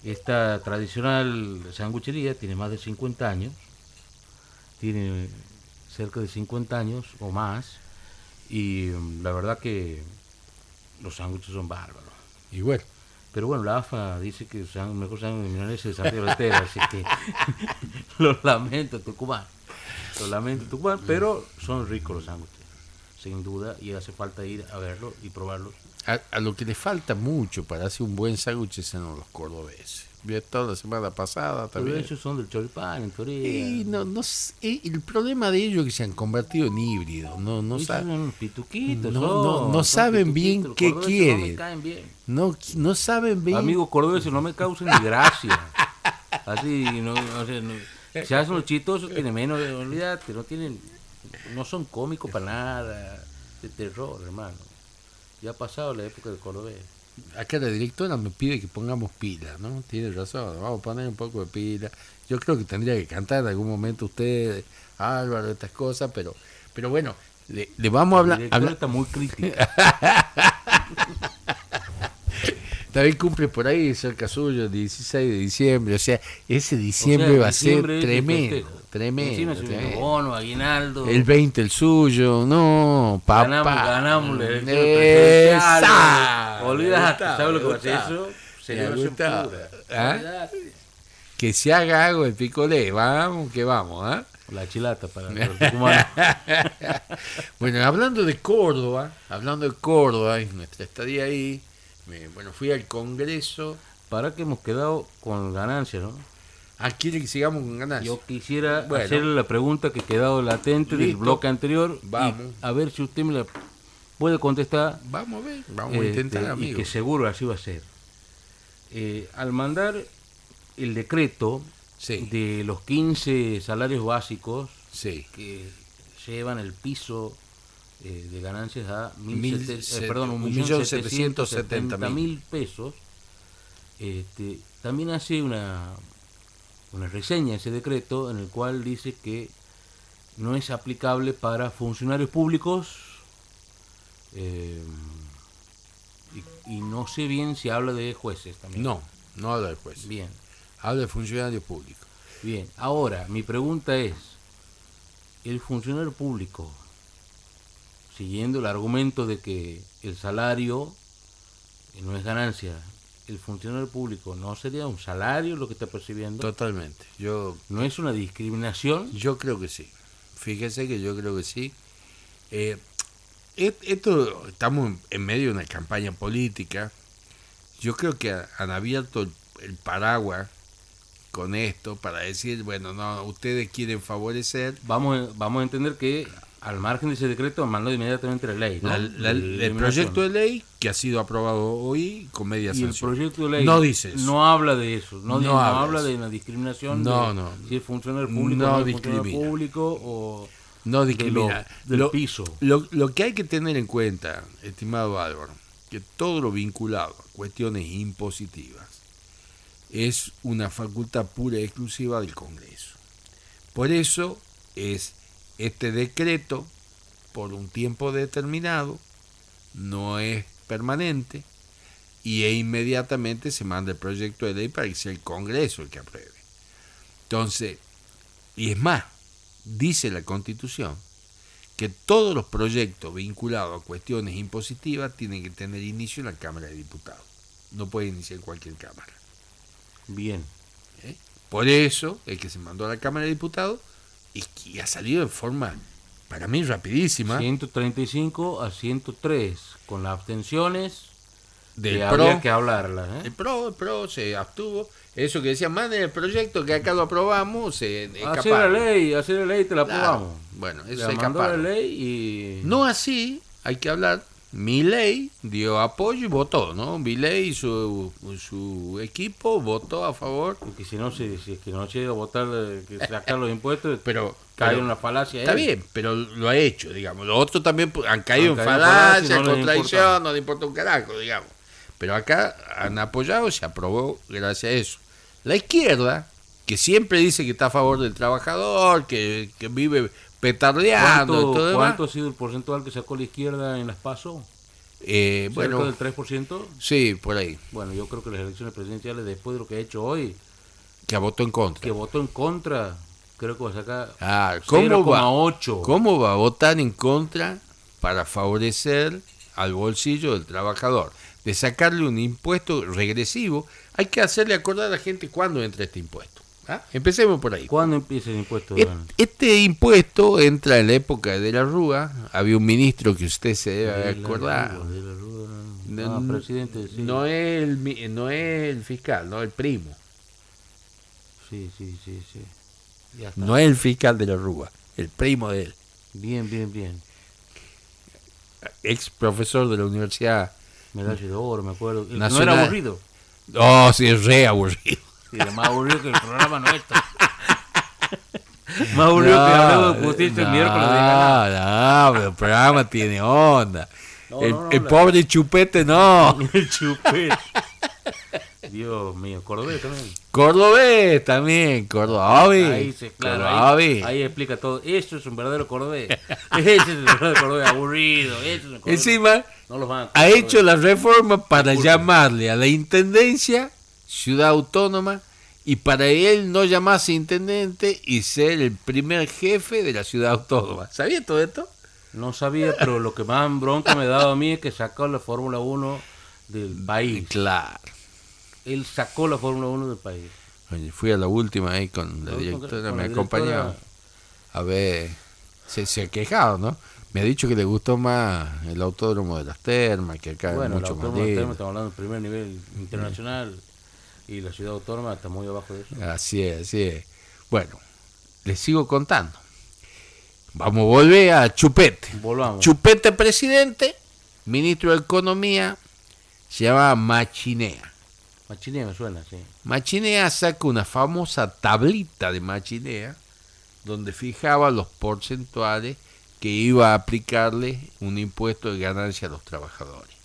esta tradicional sanguchería tiene más de 50 años, tiene cerca de 50 años o más, y mm, la verdad que los sándwiches son bárbaros. Y bueno, Pero bueno, la AFA dice que el mejor sándwich de milanesa es de Santiago Estero, así que (laughs) lo lamento Tucumán. Lo lamento Tucumán, pero son ricos los sándwiches, sin duda, y hace falta ir a verlos y probarlos. a, a lo que le falta mucho para hacer un buen sándwich es en los cordobeses. Vi toda la semana pasada Pero también. ellos son del choripán, en. Y no, no, eh, el problema de ellos es que se han convertido en híbridos. No, no, Ellos sa- son unos pituquitos, No, no- no saben bien qué No quieren. caen bien. no, no saben bien. Amigos cordobeses, no me causan ni gracia. Así, no, o sea, no- se hacen los chistosos, tienen menos, olvídate, no tienen, no son cómicos para nada, de terror, hermano. Ya ha pasado la época del cordobés. Acá la directora me pide que pongamos pila, ¿no? Tiene razón, vamos a poner un poco de pila. Yo creo que tendría que cantar en algún momento usted, Álvaro, estas cosas, pero pero bueno, le, le vamos a La hablar. directora habla- está muy crítica. (laughs) También cumple por ahí cerca suyo el 16 de diciembre, o sea, ese O diciembre sea, va a ser tremendo, tremendo. Encima se viene tremendo. bono, aguinaldo. El 20 el suyo, no, papá. Ganamos, ganamos Gustavo, ¿sabes lo que va a ser eso? Celebración pura. ¿Ah? Que se haga algo el picolé, vamos, que vamos, ¿ah? La chilata para (laughs) los tucumanos. Bueno, hablando de Córdoba, hablando de Córdoba y nuestra estadía ahí, bueno, fui al Congreso. Para que hemos quedado con ganancia, ¿no? Ah, quiere que sigamos con ganas. Yo quisiera Bueno. hacerle la pregunta que ha quedado latente del bloque anterior. y Vamos. a ver si usted me la puede contestar. Vamos a ver, vamos a este, intentar, y amigo. que seguro así va a ser. Eh, al mandar el decreto Sí. de los 15 salarios básicos Sí, que llevan el piso eh, de ganancias a mil sete- eh, perdón, un millón setecientos setenta mil pesos. Este, también hace una, una reseña ese decreto en el cual dice que no es aplicable para funcionarios públicos eh, y, y no sé bien si habla de jueces también. no, no habla del juez, Bien. habla de funcionario público. Bien, ahora mi pregunta es, ¿el funcionario público, siguiendo el argumento de que el salario eh, no es ganancia, el funcionario público no sería un salario lo que está percibiendo? Totalmente, yo, ¿No es una discriminación? yo creo que sí. Fíjese que yo creo que sí. Eh, esto, estamos en, medio de una campaña política. Yo creo que ha- han abierto el, el paraguas con esto para decir, bueno, no, ustedes quieren favorecer Vamos, vamos a entender que al margen de ese decreto mandó inmediatamente la ley. ¿no? La- la- De el proyecto de ley que ha sido aprobado hoy con media Y el sanción. proyecto de ley No dice eso. no habla de eso, no, No di- no habla de de una discriminación No, de no. si es funcionario público No o no es funcionario discrimina. público o no de discrimina. lo- del Lo- piso. Lo, lo que hay que tener en cuenta, estimado Álvaro, que todo lo vinculado a cuestiones impositivas es una facultad pura y exclusiva del Congreso. Por eso es este decreto por un tiempo determinado, no es permanente y e inmediatamente se manda el proyecto de ley para que sea el Congreso el que apruebe. Entonces, y es más, dice la Constitución que todos los proyectos vinculados a cuestiones impositivas tienen que tener inicio en la Cámara de Diputados. No puede iniciar en cualquier Cámara. Bien. ¿eh? Por eso es que se mandó a la Cámara de Diputados y que ha salido en forma para mí rapidísima, 135 a 103, con las abstenciones del que PRO. que hablarlas. ¿eh? El PRO, el PRO se abstuvo. Eso que decían, manden el proyecto que acá lo aprobamos, se Hacer la ley, hacer la ley te la Claro. aprobamos. Bueno, eso se la ley y... No así, hay que hablar. Milei dio apoyo y votó, ¿no? Milei y su, su equipo votó a favor. Porque si no, se, si es que no llega a votar, eh, que sacar los impuestos, (laughs) Pero, cae en una falacia. Está él. bien, pero lo ha hecho, digamos. Los otros también han caído Han en en falacia, falacia, no contradicción, no le importa un carajo, digamos. Pero acá han apoyado, se aprobó gracias a eso. La izquierda, que siempre dice que está a favor del trabajador, que, que vive petardeando y ¿Cuánto, demás, cuánto ha sido el porcentual que sacó la izquierda en las PASO? eh, ¿Cerca bueno, del 3%? sí, por ahí, Bueno, yo creo que las elecciones presidenciales, después de lo que ha hecho hoy, que votó en contra. que votó en contra, creo que va a sacar Ah, ¿cómo va, 0,8. ¿Cómo va a votar en contra para favorecer al bolsillo del trabajador? De sacarle un impuesto regresivo, hay que hacerle acordar a la gente cuándo entra este impuesto. ¿Ah? Empecemos por ahí. ¿Cuándo empieza el impuesto? Et- Este impuesto entra en la época de la Rúa. Había un ministro que usted se debe De haber la acordado. Rúa, de la Rúa. No, Ah, presidente, sí. No es el, no es el fiscal, no el primo. Sí, sí, sí, sí. Ya está. No es el fiscal de la Rúa, el primo de él. Bien, bien, bien. Ex profesor de la universidad. Medalla de oro, me acuerdo. Que No Nacional. era aburrido. Oh, sí, es re aburrido. Era más aburrido que el programa nuestro. (laughs) más aburrido que hablamos de justicia el miércoles. No, no, el programa tiene onda. No, el no, no, el pobre chupete no. (laughs) El chupete. Dios mío, cordobés también. Cordobés también, Cordobés. Ahí se, claro, ahí, Cordobés. ahí explica todo. Eso es un verdadero cordobés. (laughs) Ese es el verdadero cordobés aburrido. Ese es un cordobés. Encima, no los van a ha hecho la reforma para Disculpe. llamarle a la intendencia ciudad autónoma y para él no llamarse intendente y ser el primer jefe de la ciudad autónoma. ¿Sabía todo esto? No sabía, pero lo que más bronca me ha dado a mí es que sacó la Fórmula 1 del país. Claro. Él sacó la Fórmula 1 del país. Oye, fui a la última ahí con la directora, con me la acompañó. directora. A ver, se, se ha quejado, ¿no? Me ha dicho que le gustó más el autódromo de las termas, que acá Bueno, es mucho más autónoma de lindo. Terma, estamos hablando del primer nivel internacional y la ciudad autónoma está muy abajo de eso. Así es, así es. Bueno, les sigo contando. Vamos a volver a Chupete. Volvamos. Chupete presidente, ministro de Economía, se llama Machinea. Machinea me suena, sí. Machinea saca una famosa tablita de Machinea donde fijaba los porcentuales que iba a aplicarle un impuesto de ganancia a los trabajadores,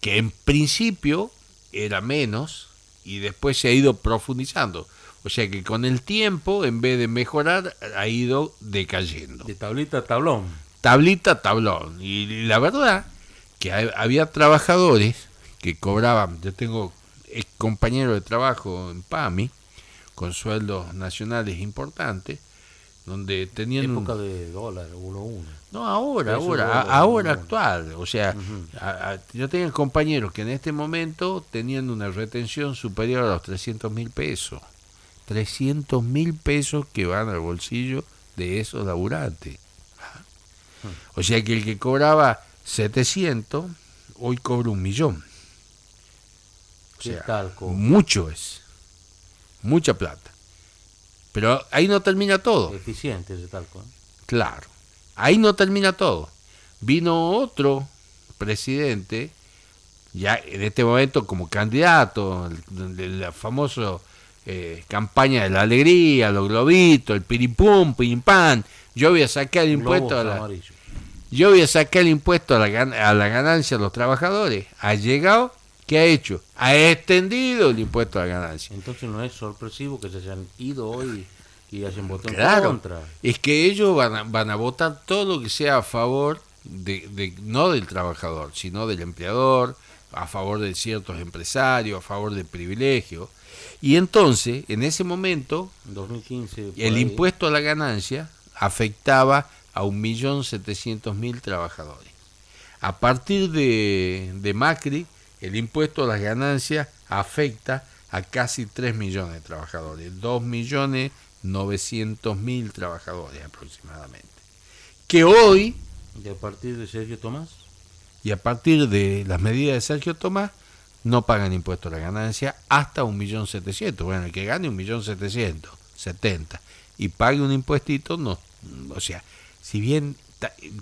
que en principio era menos y después se ha ido profundizando. O sea que con el tiempo, en vez de mejorar, ha ido decayendo De tablita a tablón. tablita tablón. Y la verdad que ha- había trabajadores que cobraban, yo tengo ex compañeros de trabajo en PAMI, con sueldos nacionales importantes, donde tenían... Época de dólar, uno a uno. no, ahora, Peso ahora, dólar, ahora actual. O sea, Ujú. a- a- yo tenía compañeros que en este momento tenían una retención superior a los 300 mil pesos. 300 mil pesos que van al bolsillo de esos laburantes. O sea que el que cobraba 700, hoy cobra un millón. O ¿Qué sea, tal? co- mucho es. Mucha plata. Pero ahí no termina todo. Eficiente ese talco. Claro. Ahí no termina todo. Vino otro presidente, ya en este momento como candidato, la famosa eh, campaña de la alegría, los globitos, el piripum, pirimpán. Yo voy a sacar el impuesto a la, amarillos. yo voy a sacar el impuesto a la, a la ganancia de los trabajadores. Ha llegado, ¿qué ha hecho? Ha extendido el impuesto a la ganancia. Entonces no es sorpresivo que se hayan ido hoy y hayan votado en Claro, contra. es que ellos van a, van a votar todo lo que sea a favor de, de- no del trabajador, sino del empleador, a favor de ciertos empresarios, a favor del privilegio. Y entonces, en ese momento, En 2015. por el ahí, impuesto a la ganancia afectaba a 1.700.000 trabajadores. A partir de, de Macri, el impuesto a las ganancias afecta a casi 3 millones de trabajadores, 2.900.000 trabajadores aproximadamente. que hoy, Y a partir de Sergio Tomás, y a partir de las medidas de Sergio Tomás, no pagan impuesto a la ganancia hasta 1.700.000. Bueno, el que gane 1.700.070 y pague un impuestito, no, o sea, si bien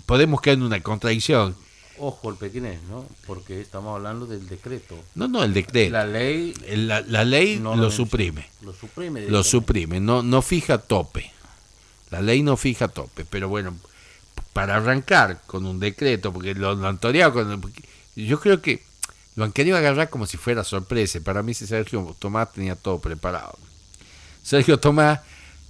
podemos caer en una contradicción, ojo el pequinés, ¿no? Porque estamos hablando del decreto. no, no, el decreto, La ley la, la ley no lo suprime. Lo suprime. lo suprime, no, no fija tope. La ley no fija tope, pero bueno, para arrancar con un decreto, porque lo, lo han toreado con- yo creo que lo han querido agarrar como si fuera sorpresa. Para mí Sergio Tomás tenía todo preparado. Sergio Tomás,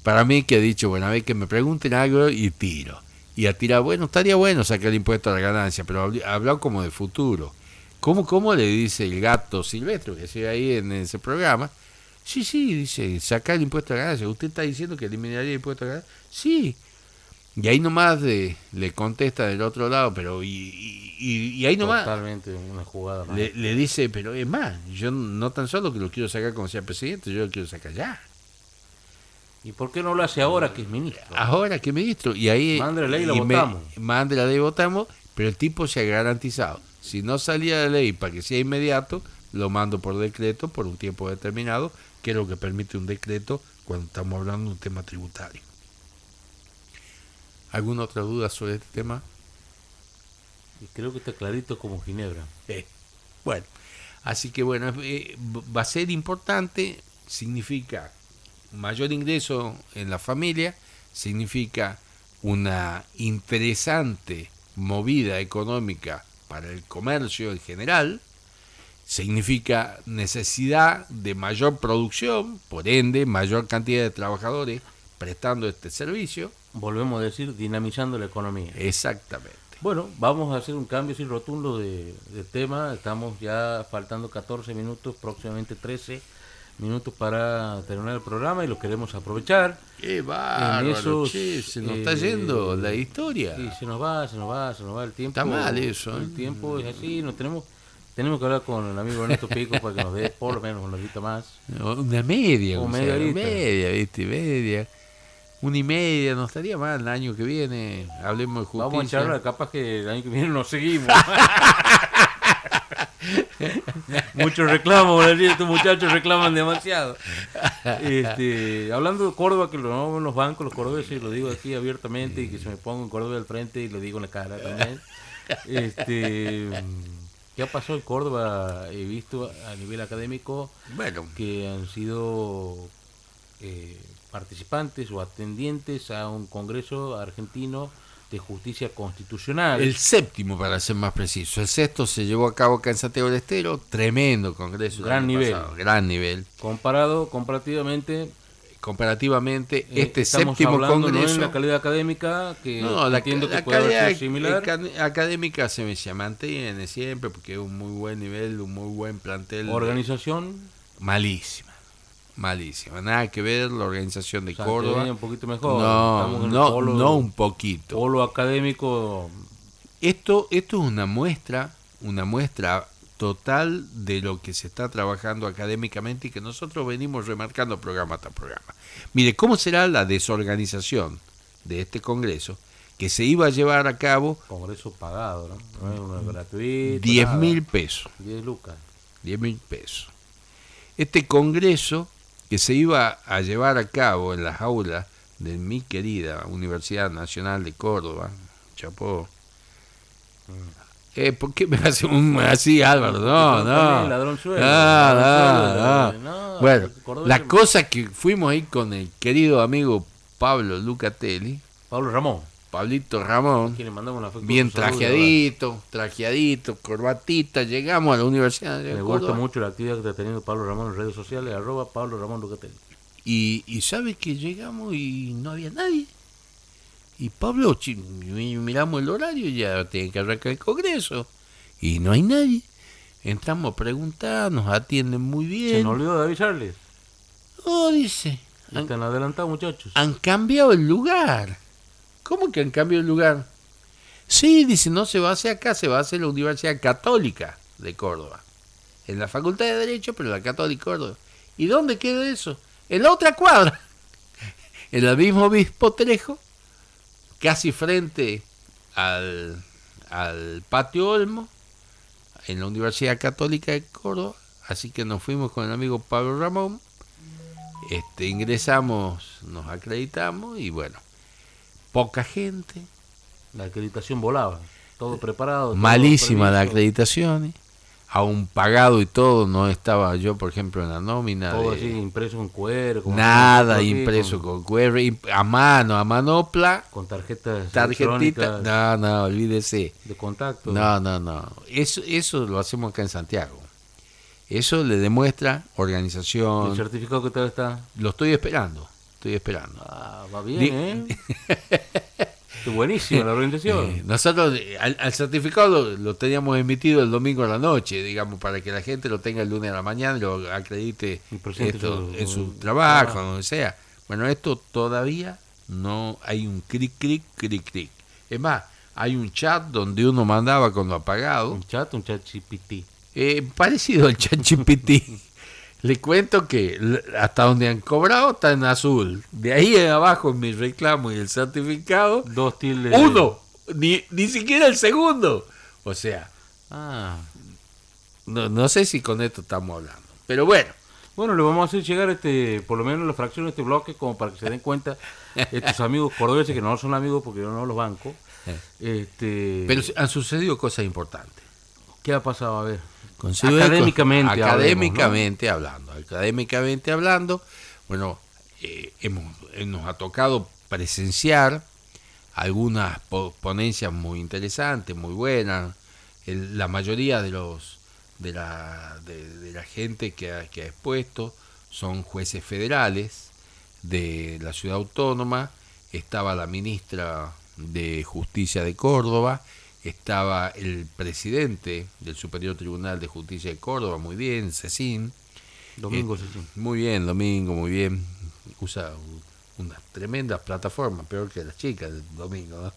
para mí que ha dicho, bueno, a ver que me pregunten algo y tiro. Y ha tirado, bueno, estaría bueno sacar el impuesto a la ganancia, pero habl- ha hablado como de futuro. ¿Cómo, ¿Cómo le dice el gato silvestre que sigue ahí en ese programa? Sí, sí, dice, sacar el impuesto a la ganancia. ¿Usted está diciendo que eliminaría el impuesto a la ganancia? Sí. Y ahí nomás de- le contesta del otro lado, pero y, y- y- ahí nomás Totalmente una jugada le, le dice, pero es más, yo no tan solo que lo quiero sacar como sea presidente, yo lo quiero sacar ya. ¿Y por qué no lo hace ahora que es ministro? Ahora que ministro, y ahí Mande la ley y la votamos. mande la ley y votamos, pero el tipo se ha garantizado. Si no salía la ley para que sea inmediato, lo mando por decreto por un tiempo determinado, que es lo que permite un decreto cuando estamos hablando de un tema tributario. ¿Alguna otra duda sobre este tema? Creo que está clarito como Ginebra. Eh, bueno, así que bueno, eh, va a ser importante, significa mayor ingreso en la familia, significa una interesante movida económica para el comercio en general, significa necesidad de mayor producción, por ende, mayor cantidad de trabajadores prestando este servicio. Volvemos a decir, dinamizando la economía. Exactamente. Bueno, vamos a hacer un cambio sin rotundo de, de tema. Estamos ya faltando 14 minutos, próximamente 13 minutos para terminar el programa y lo queremos aprovechar. Qué bárbaro, esos, che, se nos eh, está yendo la historia. Sí, se nos va, se nos va, se nos va el tiempo. Está mal eso, El ¿eh? tiempo es así, nos tenemos tenemos que hablar con el amigo Ernesto Pico para que nos dé por lo menos una horita más. Una media, O media horita. media, viste, media. Una y media, no estaría mal el año que viene. Hablemos de justicia. Vamos a echarla, capaz que el año que viene nos seguimos. (laughs) (laughs) Muchos reclamos, estos muchachos reclaman demasiado. Este, hablando de Córdoba, que lo no en los bancos, los cordobeses, lo digo aquí abiertamente y que se me ponga en Córdoba al frente y lo digo en la cara también. Este, ¿Qué ha pasado en Córdoba? He visto a nivel académico Bueno, que han sido eh, participantes o atendientes a un congreso argentino de justicia constitucional. el séptimo, para ser más preciso. El sexto se llevó a cabo acá en Santiago del Estero. Tremendo congreso. Gran nivel. pasado, gran nivel. Comparado, comparativamente, Comparativamente, eh, este séptimo no congreso. en la calidad académica, que No, la, entiendo que la puede haber calidad sido similar. acad- académica se me se mantiene siempre porque es un muy buen nivel, un muy buen plantel. de- Organización, Malísima, malísima. Nada que ver la organización de Santiago Córdoba. un poquito mejor. No, no, polo, no un poquito. polo académico. Esto, esto es una muestra, una muestra total de lo que se está trabajando académicamente y que nosotros venimos remarcando programa tras programa. Mire, ¿cómo será la desorganización de este Congreso que se iba a llevar a cabo Congreso pagado, ¿no? No es una gratuito. 10 nada. mil pesos? 10 lucas. 10 mil pesos. Este Congreso que se iba a llevar a cabo en las aulas de mi querida Universidad Nacional de Córdoba, Chapó. Eh, ¿Por qué me hace un así, Álvaro? No, no. ah. Bueno, la cosa que fuimos ahí con el querido amigo Pablo Lucatelli, Pablo Ramón, Pablito Ramón, bien trajeadito, trajeadito, corbatita, llegamos a la Universidad de Me Córdoba. gusta mucho la actividad que está teniendo Pablo Ramón en redes sociales, arroba Pablo Ramón Lucatelli. Y, y sabe que llegamos y no había nadie. Y Pablo, miramos el horario ya tiene que arrancar el Congreso. Y no hay nadie. Entramos a preguntar, nos atienden muy Se bien. nos olvidó de avisarles. Oh, dice, han, Están adelantados, muchachos. han cambiado el lugar. ¿Cómo que han cambiado el lugar? Sí, dice, no se va a hacer acá, se va a hacer en la Universidad Católica de Córdoba. En la Facultad de Derecho, pero la Católica de Córdoba. ¿Y dónde queda eso? En la otra cuadra. (laughs) En el mismo obispo Trejo, casi frente al, al patio Olmo en la Universidad Católica de Córdoba, así que nos fuimos con el amigo Pablo Ramón, este, ingresamos, nos acreditamos y bueno, poca gente, La acreditación volaba. Todo preparado. todo malísima la acreditación, aún pagado y todo, no estaba yo, por ejemplo, en la nómina. Todo de- así impreso en cuero. como Nada impreso Con, con QR, a mano, a manopla, con tarjetas tarjetita. No, no, olvídese. de contacto. No, no, no. Eso, eso lo hacemos acá en Santiago. Eso le demuestra El organización. certificado que tal está. Lo estoy esperando. Estoy esperando. Ah, va bien, Di- ¿eh? (laughs) Buenísima la organización. Eh, nosotros al, al certificado lo, lo teníamos emitido el domingo a la noche, digamos, para que la gente lo tenga el lunes a la mañana y lo acredite esto su- en su trabajo, trabajo. donde sea. Bueno, esto todavía no hay un clic, clic, clic, clic. Es más, hay un chat donde uno mandaba con lo apagado. Un chat, un chat GPT. Eh, parecido al ChatGPT. (laughs) Le cuento que hasta donde han cobrado está en azul. De ahí en abajo en mi reclamo y el certificado, Dos tildes. uno, ni, ni siquiera el segundo. O sea, Ah. no, no sé si con esto estamos hablando. Pero bueno, Bueno, le vamos a hacer llegar este, por lo menos la fracción de este bloque, como para que se den cuenta estos (laughs) amigos cordobeses que no son amigos porque yo no los banco. Este, pero han sucedido cosas importantes. ¿qué ha pasado? A ver. Académicamente académicamente hablando académicamente hablando. Bueno eh, hemos eh, nos ha tocado presenciar algunas po- ponencias muy interesantes muy buenas. El- la mayoría de los de la de, de la gente que ha, que ha expuesto son jueces federales de la ciudad autónoma. Estaba la ministra de justicia de Córdoba estaba el presidente del Superior Tribunal de Justicia de Córdoba, muy bien, Cecín. Domingo, Eh, sí. Muy bien, Domingo, muy bien. Usa unas tremendas plataformas, peor que las chicas del Domingo. No,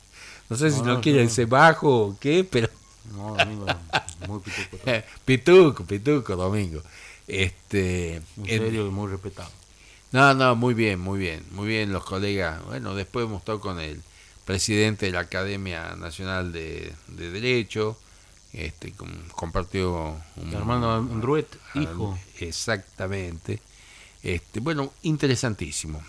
No sé si No, lo quieren ser bajo o qué, pero No, Domingo, muy pituco. (laughs) pituco, pituco, Domingo. Este, Muy en- serio y muy respetado. no, no, muy bien, muy bien, muy bien los colegas. Bueno, después hemos estado con el presidente de la Academia Nacional de, de Derecho, este, com- compartió un, Armando Andruet, hijo. Exactamente. Este, bueno, interesantísimo.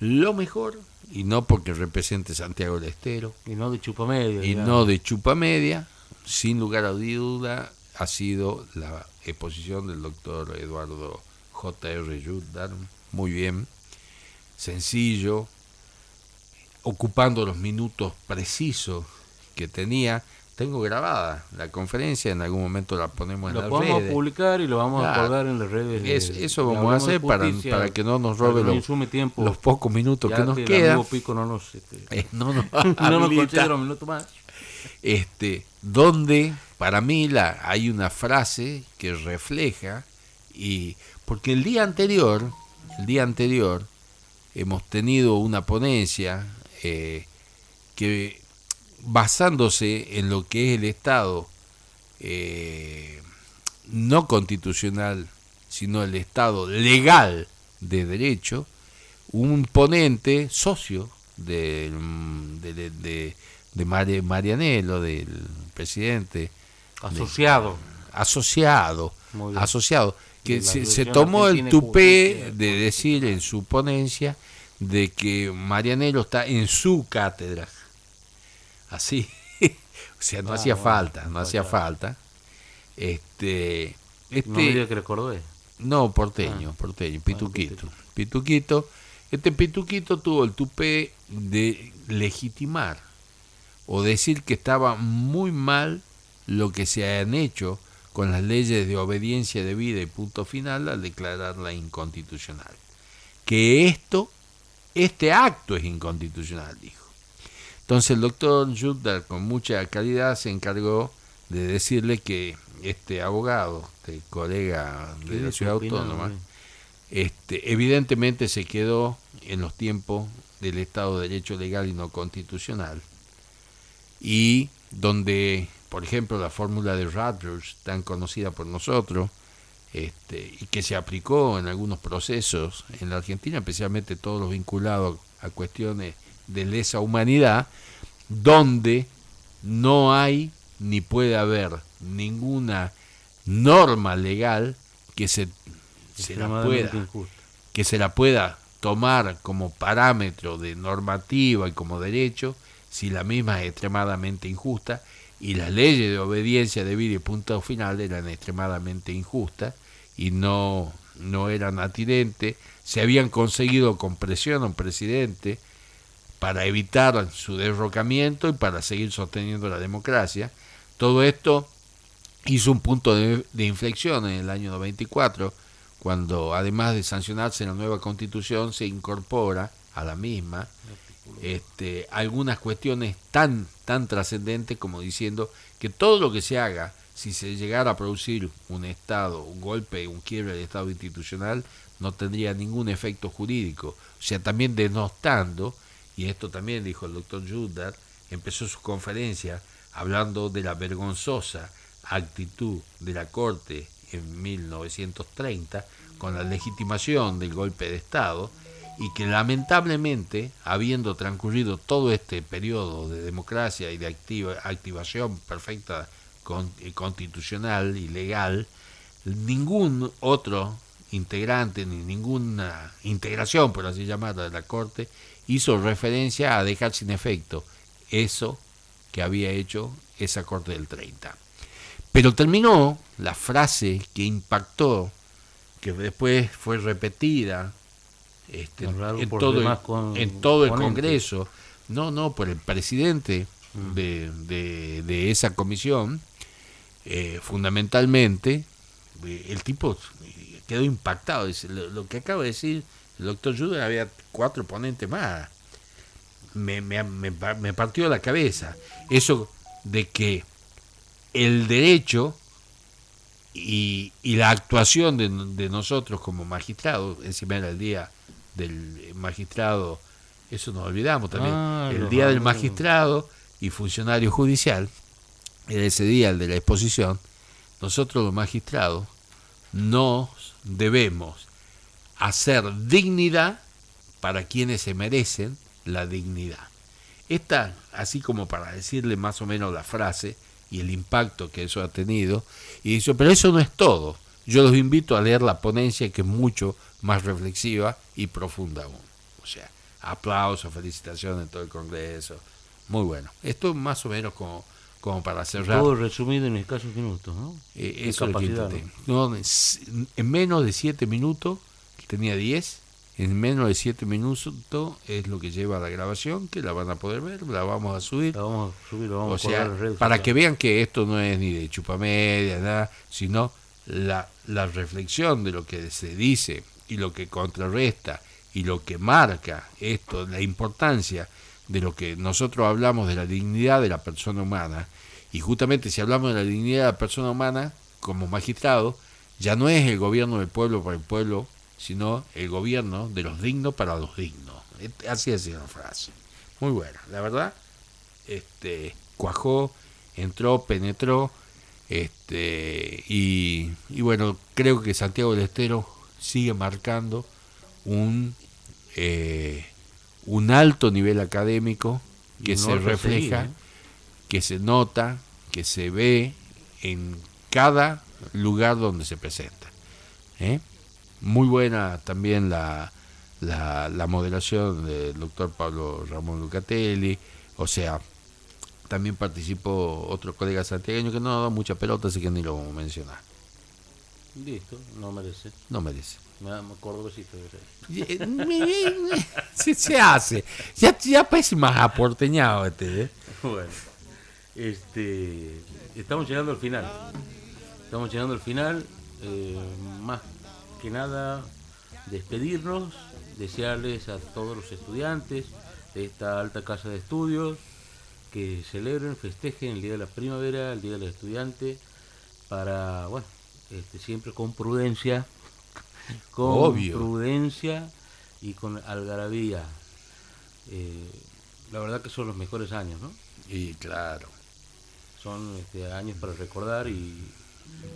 Lo mejor, y no porque represente Santiago del Estero, Y no de chupamedia. y ya. no de chupa media, sin lugar a duda, ha sido la exposición del doctor Eduardo J.R. Yudar, muy bien, sencillo, ocupando los minutos precisos que tenía. Tengo grabada la conferencia, en algún momento la ponemos en Lo las vamos a redes. publicar y lo vamos a colgar en las redes. de- Es- eso vamos a hacer para, para que no nos robe que los, insume tiempo. los pocos minutos que nos el quedan. Pico no nos, este, (laughs) Eh, no nos (laughs) no nos habilita. considera un minuto más. este, donde para mí la, hay una frase que refleja y porque el día anterior, el día anterior hemos tenido una ponencia eh, que basándose en lo que es el Estado eh, no constitucional, sino el Estado legal de derecho, un ponente socio de, de, de, de Mari- Marianello, del presidente, Asociado. asociado, asociado, que se, se tomó el tupé de decir en su ponencia de que Marianello está en su cátedra. Así. (laughs) o sea, no Ah, hacía bueno, falta, no hacía falta. Este, este, No me que recordé. no, porteño, Ah. porteño, Ah, pituquito. pituquito. Pituquito. Este pituquito tuvo el tupé de legitimar o decir que estaba muy mal lo que se han hecho con las leyes de obediencia debida y punto final al declararla inconstitucional. Que esto, este acto es inconstitucional, dijo. Entonces el doctor Judar con mucha calidad se encargó de decirle que este abogado, este colega de ¿Qué la ciudad autónoma, hombre? este, evidentemente se quedó en los tiempos del Estado de Derecho legal y no constitucional. Y donde, por ejemplo, la fórmula de Rogers, tan conocida por nosotros, este, y que se aplicó en algunos procesos en la Argentina, especialmente todos los vinculados a cuestiones de lesa humanidad, donde no hay ni puede haber ninguna norma legal que se, se la Extremadamente pueda injusto. que se la pueda tomar como parámetro de normativa y como derecho si la misma es extremadamente injusta y las leyes de obediencia debida y punto final eran extremadamente injustas y no, no eran atinentes, se habían conseguido con presión a un presidente para evitar su derrocamiento y para seguir sosteniendo la democracia. Todo esto hizo un punto de, de inflexión en el año 94, cuando además de sancionarse la nueva constitución, se incorpora a la misma este, algunas cuestiones tan, tan trascendentes como diciendo que todo lo que se haga, si se llegara a producir un Estado, un golpe, un quiebre del Estado institucional, no tendría ningún efecto jurídico. O sea, también denostando, y esto también dijo el doctor Judar, empezó su conferencia hablando de la vergonzosa actitud de la Corte en 1930 con la legitimación del golpe de Estado y que lamentablemente, habiendo transcurrido todo este periodo de democracia y de activa, activación perfecta eh, constitucional y legal, ningún otro integrante ni ninguna integración, por así llamarla, de la Corte hizo referencia a dejar sin efecto eso que había hecho esa Corte del 30. Pero terminó la frase que impactó, que después fue repetida este, en, todo el, demás con- en todo el ponentes. Congreso, no, no, por el presidente Mm. de, de- de esa comisión, eh, fundamentalmente, eh, el tipo eh, quedó impactado. Dice, lo, lo que acaba de decir el doctor Judah, había cuatro ponentes más. Me, me, me partió la cabeza. Eso de que el derecho y, y la actuación de, de nosotros como magistrados, encima era el día del magistrado, eso nos olvidamos también, Ah, el día del magistrado y funcionario judicial, era ese día el de la exposición, nosotros los magistrados nos debemos hacer dignidad para quienes se merecen la dignidad. Esta, así como para decirle más o menos la frase y el impacto que eso ha tenido, y dice, pero eso no es todo. Yo los invito a leer la ponencia que es mucho más reflexiva y profunda aún. O sea, aplausos, felicitaciones en todo el Congreso. Muy bueno. Esto más o menos como, como para cerrar. Todo resumido en escasos minutos, ¿no? Eh, eso es lo que. No, es- en menos de 7 minutos, tenía 10, en menos de 7 minutos es lo que lleva la grabación, que la van a poder ver, la vamos a subir. La vamos a subir, la O vamos a sea, para que vean que esto no es ni de chupamedia, nada, sino la, la reflexión de lo que se dice y lo que contrarresta y lo que marca esto, la importancia de lo que nosotros hablamos de la dignidad de la persona humana. Y justamente si hablamos de la dignidad de la persona humana, como magistrado, ya no es el gobierno del pueblo para el pueblo, sino el gobierno de los dignos para los dignos. Así es la frase. Muy buena, la verdad este, cuajó, entró, penetró, este, y, y bueno, creo que Santiago del Estero sigue marcando un, eh, un alto nivel académico que no se refleja, ¿eh? que se nota, que se ve en cada lugar donde se presenta. ¿eh? Muy buena también la, la, la moderación del doctor Pablo Ramón Lucatelli, o sea, también participó otro colega santiagueño que no da mucha pelota, así que ni lo vamos a mencionar. Listo, no merece. No merece. Me da cordobesito. ser. se, se hace. Ya, ya parece más aporteñado este. ¿eh? Bueno, este, estamos llegando al final. Estamos llegando al final. eh, más que nada, despedirnos, desearles a todos los estudiantes de esta alta casa de estudios que celebren, festejen el Día de la Primavera, el Día del Estudiante, para, bueno, este, siempre con prudencia, (laughs) con Obvio. prudencia y con algarabía. Eh, la verdad que son los mejores años, ¿no? Y claro. son este, años para recordar y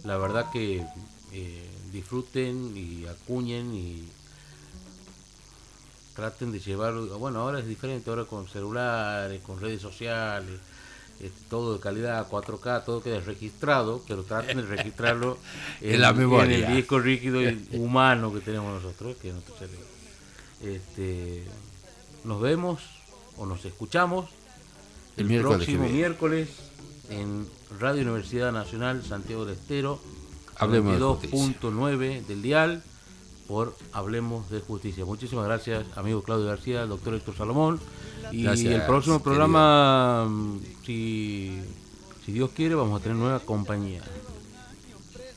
la verdad que eh, disfruten y acuñen y traten de llevar, bueno, ahora es diferente, ahora con celulares, con redes sociales, este, todo de calidad 4K, todo queda registrado, pero traten de registrarlo (laughs) En la memoria. en el disco rígido y (laughs) humano que tenemos nosotros, que es nuestro cerebro. Este, nos vemos o nos escuchamos El el, miércoles que próximo miércoles en Radio Universidad Nacional Santiago del Estero, Hablemos de justicia. 22.9 del dial por Hablemos de Justicia. Muchísimas gracias, amigo Claudio García, doctor Héctor Salomón. Y Gracias, el próximo programa, mm, si, si Dios quiere, vamos a tener nueva compañía.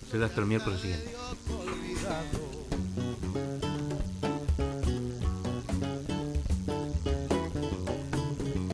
Será hasta el miércoles siguiente.